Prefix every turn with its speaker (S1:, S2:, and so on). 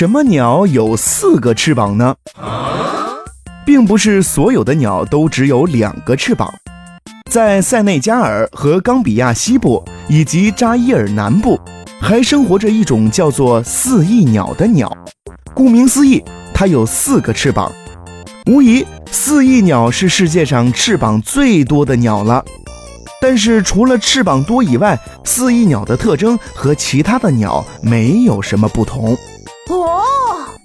S1: 什么鸟有四个翅膀呢？并不是所有的鸟都只有两个翅膀，在塞内加尔和冈比亚西部以及扎伊尔南部，还生活着一种叫做四翼鸟的鸟。顾名思义，它有四个翅膀。无疑，四翼鸟是世界上翅膀最多的鸟了。但是，除了翅膀多以外，四翼鸟的特征和其他的鸟没有什么不同。
S2: 哦，